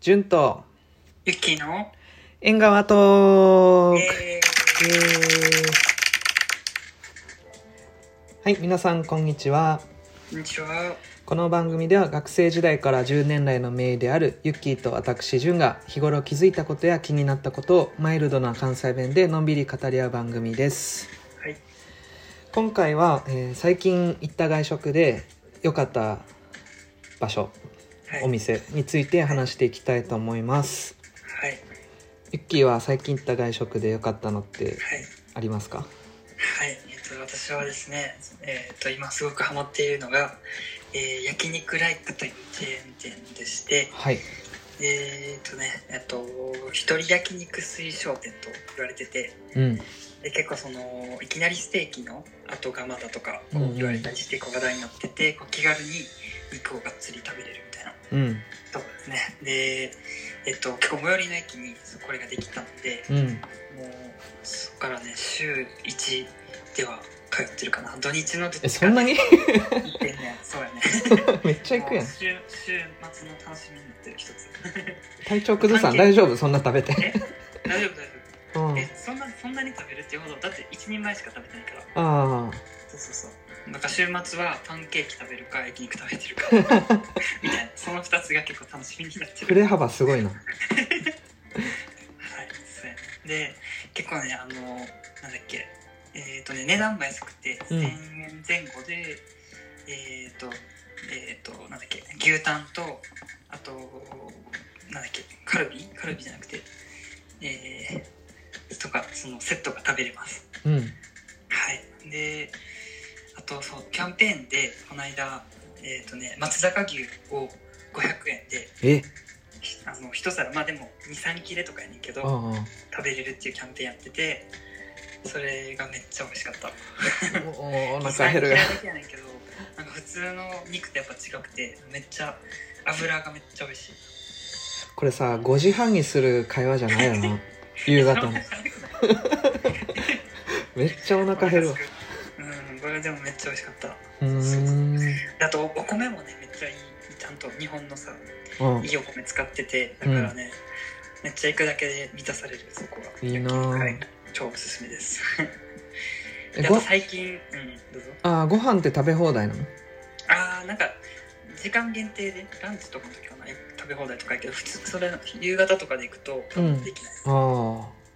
純とユッキーの縁側トークえはい皆さんこんにちはー、こんにちは。この番組では学生時代から10年来の名医であるユッキーと私純が日頃気づいたことや気になったことをマイルドな関西弁でのんびり語り合う番組ですはい。今回は、えー最近行った外食で良かった場所、はい。お店について話していきたいと思いますはい。ユッキーは最近行った外食で良かったのってはい。ありますか？はい。えっと、私はですね、えっと、今すごくハマっているのが、えー、焼肉ライクというチェーン店でして、はいえっとね、えっと、一人焼肉推奨店と言われてて、うんで結構そのいきなりステーキの後釜だとかこう言われたりしてこう話題になってて、こう気軽に肉をがっつり食べれるみたいな。うん。とこですね。でえっと結構最寄りの駅にこれができたのでうん。もうそこからね週1では通ってるかな。土日のどっちかえそんなに？行ってんねそうやね。めっちゃ行くやん。週週末の楽しみになってる一つ。体調崩さん？大丈夫？そんな食べて？え？大丈夫大丈うん。夫えそんなそんなに食べるっていうほどだって1人前しか食べてないから。あそうそうそうなんか週末はパンケーキ食べるか焼肉食べてるか みたいなその2つが結構楽しみになってる。あ振れ幅すごいな。はいそうやね。で結構ねあのなんだっけえっ、とね値段も安くてうん。1000円前後で、えっ、とえっ、となんだっけ牛タンとあとなんだっけカルビ？カルビじゃなくてえー、とかそのセットが食べれます。うん。はい。であとそうキャンペーンでこの間えっ、とね松坂牛を500円でえ？あの一皿まあでも23切れとかやねんけどあ食べれるっていうキャンペーンやっててそれがめっちゃ美味しかった。あおお腹減る23切れだけやねんけどなんか普通の肉ってやっぱ違くてめっちゃ油がめっちゃ美味しい。これさ5時半にする会話じゃないよな。夕方の。めっちゃお腹減るわれでもめっちゃ美味しかった。あとお米もねめっちゃいい。ちゃんと日本のさうん。いいお米使っててだからね、めっちゃ行くだけで満たされるそこは。いいな。ぁはい。超おすすめです。あと最近うんどうぞ。あーご飯って食べ放題なの？あーなんか時間限定でランチとかの時かな食べ放題とかやけど普通それ夕方とかで行くと多分できない、ああ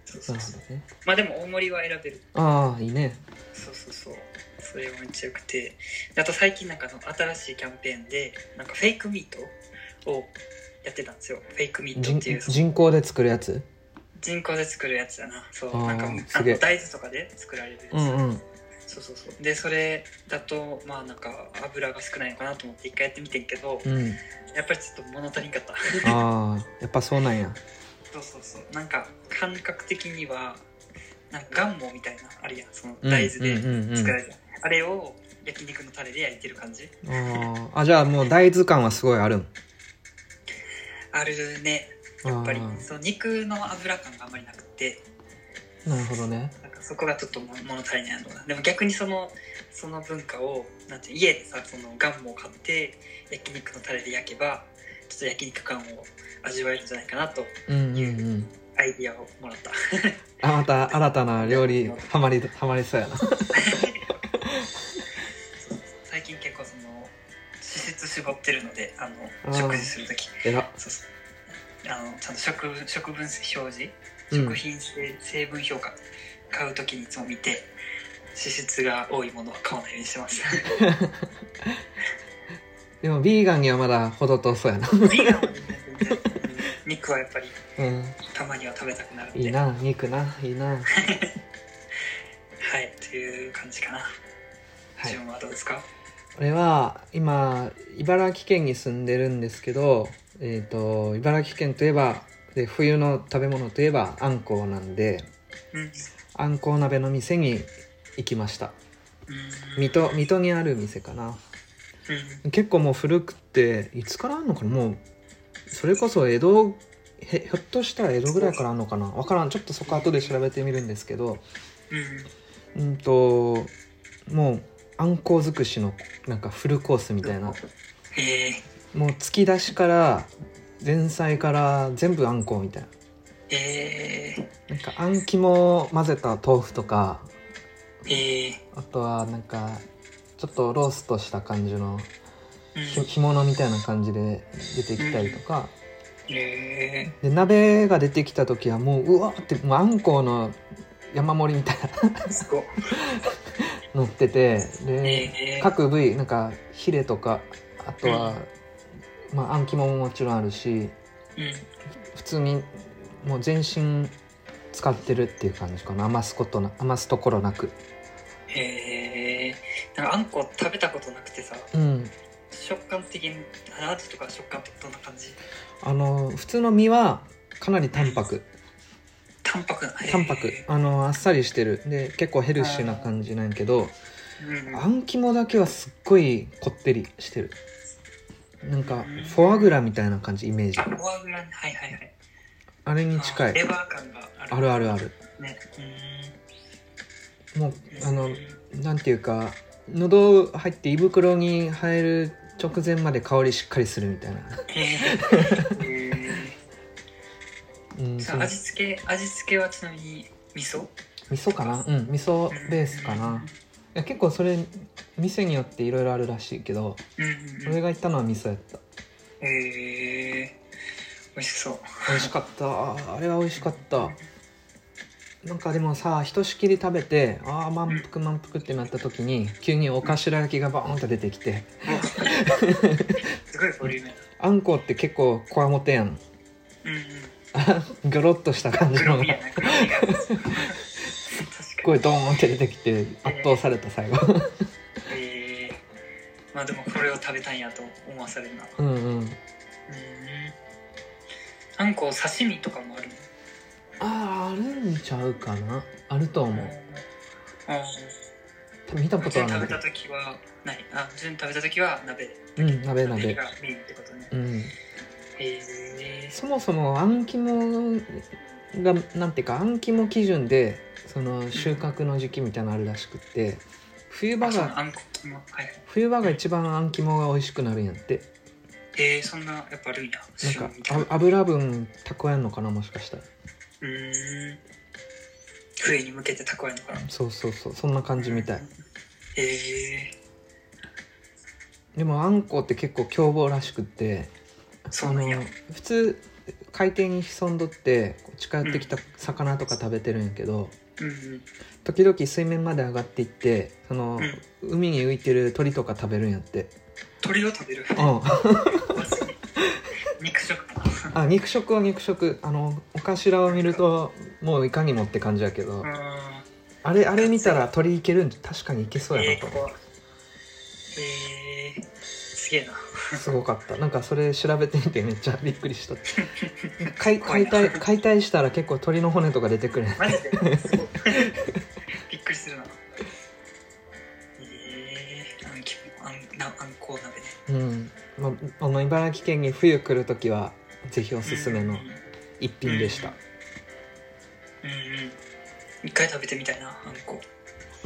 そうそうそう。ね。まあでも大盛りは選べる。ああいいね。そうそうそうそれがめっちゃよくてであと最近なんかその新しいキャンペーンでなんかフェイクミートをやってたんですよ。フェイクミート人っていう人工で作るやつ？人工で作るやつだな。そう。なんかあの大豆とかで作られるやつ、うんうん。そうそうそう。でそれだとまあなんか油が少ないのかなと思って一回やってみてんけど、うん。やっぱりちょっと物足りんかった。ああやっぱそうなんや。そうそうそう。なんか感覚的にはなんかガンモみたいなあるやん。そのうん大豆でうんうんうん。作られた、あれを焼肉のタレで焼いてる感じ？あーあじゃあもう大豆感はすごいあるん？あるね。やっぱり。そう肉の油感があんまりなくて。なるほどね。なんかそこがちょっとも物足りないのかな。でも逆にそのその文化をなんていう家でさそのガンモを買って焼肉のタレで焼けばちょっと焼肉感を味わえるんじゃないかなとうんうんうん。アイディアをもらった。あまた新たな料理 ハマりハマりそうやな 絞ってるのであの食事する時。えらそうそう。あのちゃんと食食分表示？うん。食品性成分評価。買う時にいつも見て脂質が多いものは買わないようにしてます。でもビーガンにはまだ程遠そうやな。ビーガンはね肉はやっぱりうん。たまには食べたくなるんで。いいな肉な。いいな。はいという感じかな、はい。自分はどうですか？俺は今茨城県に住んでるんですけど、えー、と茨城県といえばで冬の食べ物といえばあんこうなんでうん。あんこう鍋の店に行きました。うん。水戸水戸にある店かな。うん。結構もう古くっていつからあんのかな？もうそれこそ江戸へひょっとしたら江戸ぐらいからあんのかな？わからん。ちょっとそこ後で調べてみるんですけど。うん。うんともうあんこう尽くしのなんかフルコースみたいな。もう突き出しから前菜から全部あんこみたいな。え。なんかあん肝混ぜた豆腐とか。あとはなんかちょっとローストした感じの干物みたいな感じで出てきたりとか、え。で鍋が出てきた時はもううわーってもうあんこの山盛りみたいな乗っててで、えー、各部位なんかヒレとかあとは、まああん肝ももちろんあるしうん。普通にもう全身使ってるっていう感じかな。余すことな余すところなく。へえ。あんこ食べたことなくてさ、うん。食感的に、味とか食感ってどんな感じ？あの普通の身はかなり淡白淡白な。淡白あのあっさりしてるで結構ヘルシーな感じなんやけどうん。あん肝だけはすっごいこってりしてるなんかフォアグラみたいな感じイメージあ、フォアグラね。はいはいはい。あれに近いあレバー感がある。あるあるね。もううん。あのなんていうか喉入って胃袋に入る直前まで香りしっかりするみたいな、えー、えうん、味付け、味付けはちなみに味噌？味噌かな？うん味噌ベースかな。いや結構それ店によっていろいろあるらしいけどうん。俺が行ったのは味噌やった。えー、美味しそう。美味しかった。あれは美味しかった。なんかでもさひとしきり食べてああ満腹満腹ってなった時に急にお頭焼きがバーンと出てきて。すごいボリュームや あんこって結構こわもてやん。な。うんうん。あギョロッとした感じのが黒身やな、黒身が。確かに。すごいドーンって出てきて圧倒された最後えー、まあでもこれを食べたいんやと思わされるな。うんうんうん。あんこ刺身とかもあるの？あああるんちゃうかなあると思うあ多分見たあ。ことはない食べた時はない。あ、普通に食べた時は鍋で。うん鍋鍋がメインってことね。うんえそもそもあん肝がなんていうかあん肝基準でその収穫の時期みたいなのあるらしくって冬ー、場がはい。冬場が一番あん肝が美味しくなるんやってえー、そんなやっぱあるんや。なん旬か油分蓄えんのかなもしかしたらうーん。冬に向けて蓄えるのかな。そうそうそうそんな感じみたいえでもあんこって結構凶暴らしくってその普通海底に潜んどって近寄ってきた魚とか食べてるんやけど、ー、うんうん。時々水面まで上がっていってその、うん海に浮いてる鳥とか食べるんやって鳥を食べる？うん肉食。あ肉食は肉食あのお頭を見るともういかにもって感じやけど、うん。あれあれ見たら鳥いけるん確かにいけそうやなと思えー、えー、すげえな。うすごかった。なんかそれ調べてみてめっちゃびっくりした。解解体解体したら結構鳥の骨とか出てくる。マジで。びっくりするな。えー、あんきあんなあんこう鍋ね。うん、まあ、あの茨城県に冬来る時はぜひおすすめのうんうん一品でした、うんうん。一回食べてみたいな、あんこ。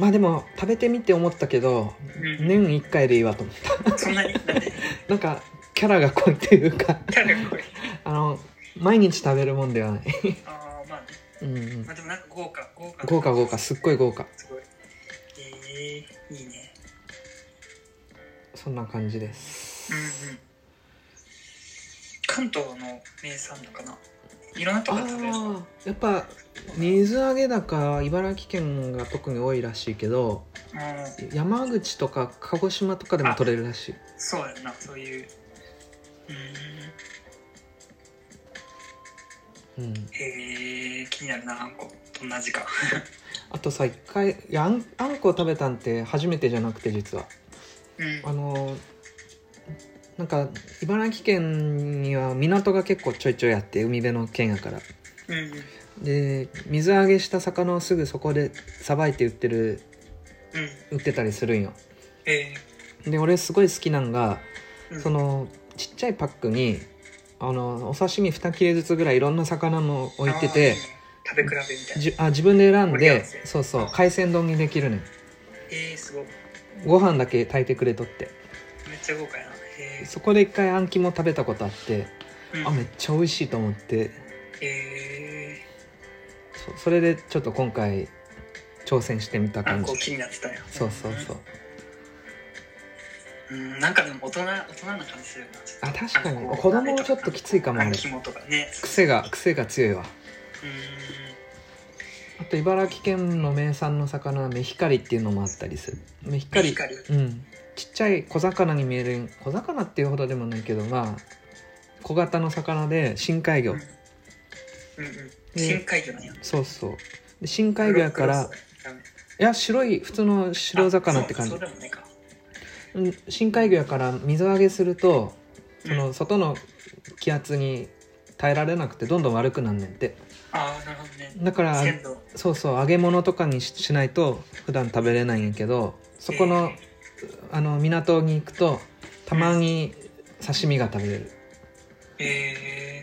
まあでも食べてみて思ったけどうん年1回でいいわと思ったそんなになんかキャラが濃いっていうかキャラが濃い。あの毎日食べるもんではないああ、まあね。うん、うんまあでもなんか豪華、豪華。豪華豪華すっごい豪華すごい。えー、いいね。そんな感じですうんうん。関東の名産なのかな？いろんなとあこで食べる。のあやっぱ水揚げ高茨城県が特に多いらしいけどうん。山口とか鹿児島とかでも取れるらしい。そうやんなそういう。うーん。うん。へえ気になるなあんこ。どんな味か。あとさ一回いやあんあんこを食べたんって初めてじゃなくて実は。うん。あのなんか茨城県には港が結構ちょいちょいあって海辺の県やから。うんで水揚げした魚をすぐそこでさばいて売ってるうん。売ってたりするんよ。えで俺すごい好きなんがーうん。そのちっちゃいパックにあのお刺身2切れずつぐらいいろんな魚も置いてて食べ比べみたいな。じあ自分で選んでそうそう海鮮丼にできるねんえー、すごい。ご飯だけ炊いてくれとって。めっちゃ豪華やそこで一回あん肝食べたことあってうん。あめっちゃ美味しいと思って。えそそれでちょっと今回挑戦してみた感じ。気になってたよそうそうそう。うんなんかでも大人大人な感じするなあ確かに。子供はちょっときついかもあれ肝とかね。癖が癖が強いわ。うあと茨城県の名産の魚はメヒカリっていうのもあったりする。メヒカリ。メヒカリ。うんちっちゃい小魚に見える小魚っていうほどでもないけどまあ小型の魚で深海魚、ーん。うんうん。深海魚なんや。そうそう。で深海魚やからいや白い普通の白魚って感じ。深海魚やから水揚げするとそうん。の外の気圧に耐えられなくてどんどん悪くなんねんって。ああなるほどね。だからそうそう揚げ物とかにししないと普段食べれないんやけどそこの,、あの港に行くとたまに刺身が食べれる、え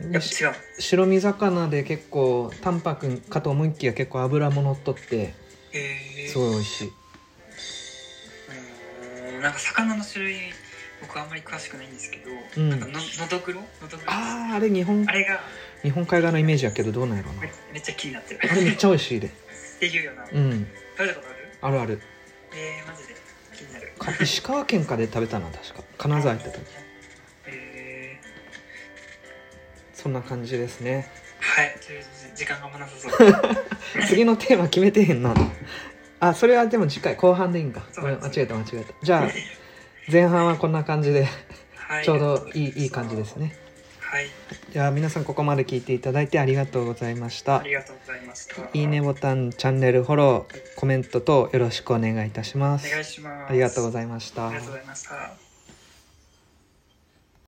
ー、違う。白身魚で結構淡白かと思いきや結構脂も乗っとってえー、すごい美味しい、うーんなんか魚の種類僕あんまり詳しくないんですけど、うん。なんかののどぐろ？のどぐろあああれ日本あれが日本海側のイメージやけどどうなんやろうなめめっちゃ気になってる。あれめっちゃ美味しいで。っていうような。うん。食べたことある？あるあるえー、マジで気になる。か石川県かで食べたな確か。金沢行った時。えそんな感じですね。ー、はい。時間がまなさそう。次のテーマ決めてへんな。あそれはでも次回後半でいいんか。間違えた間違えた。じゃあ前半はこんな感じではい。ちょうどいいいい感じですねはい。じゃあ皆さんここまで聞いていただいてありがとうございました。ありがとうございました。いいねボタンチャンネルフォローコメント等よろしくお願いいたします。お願いします。ありがとうございました。ありがとうございました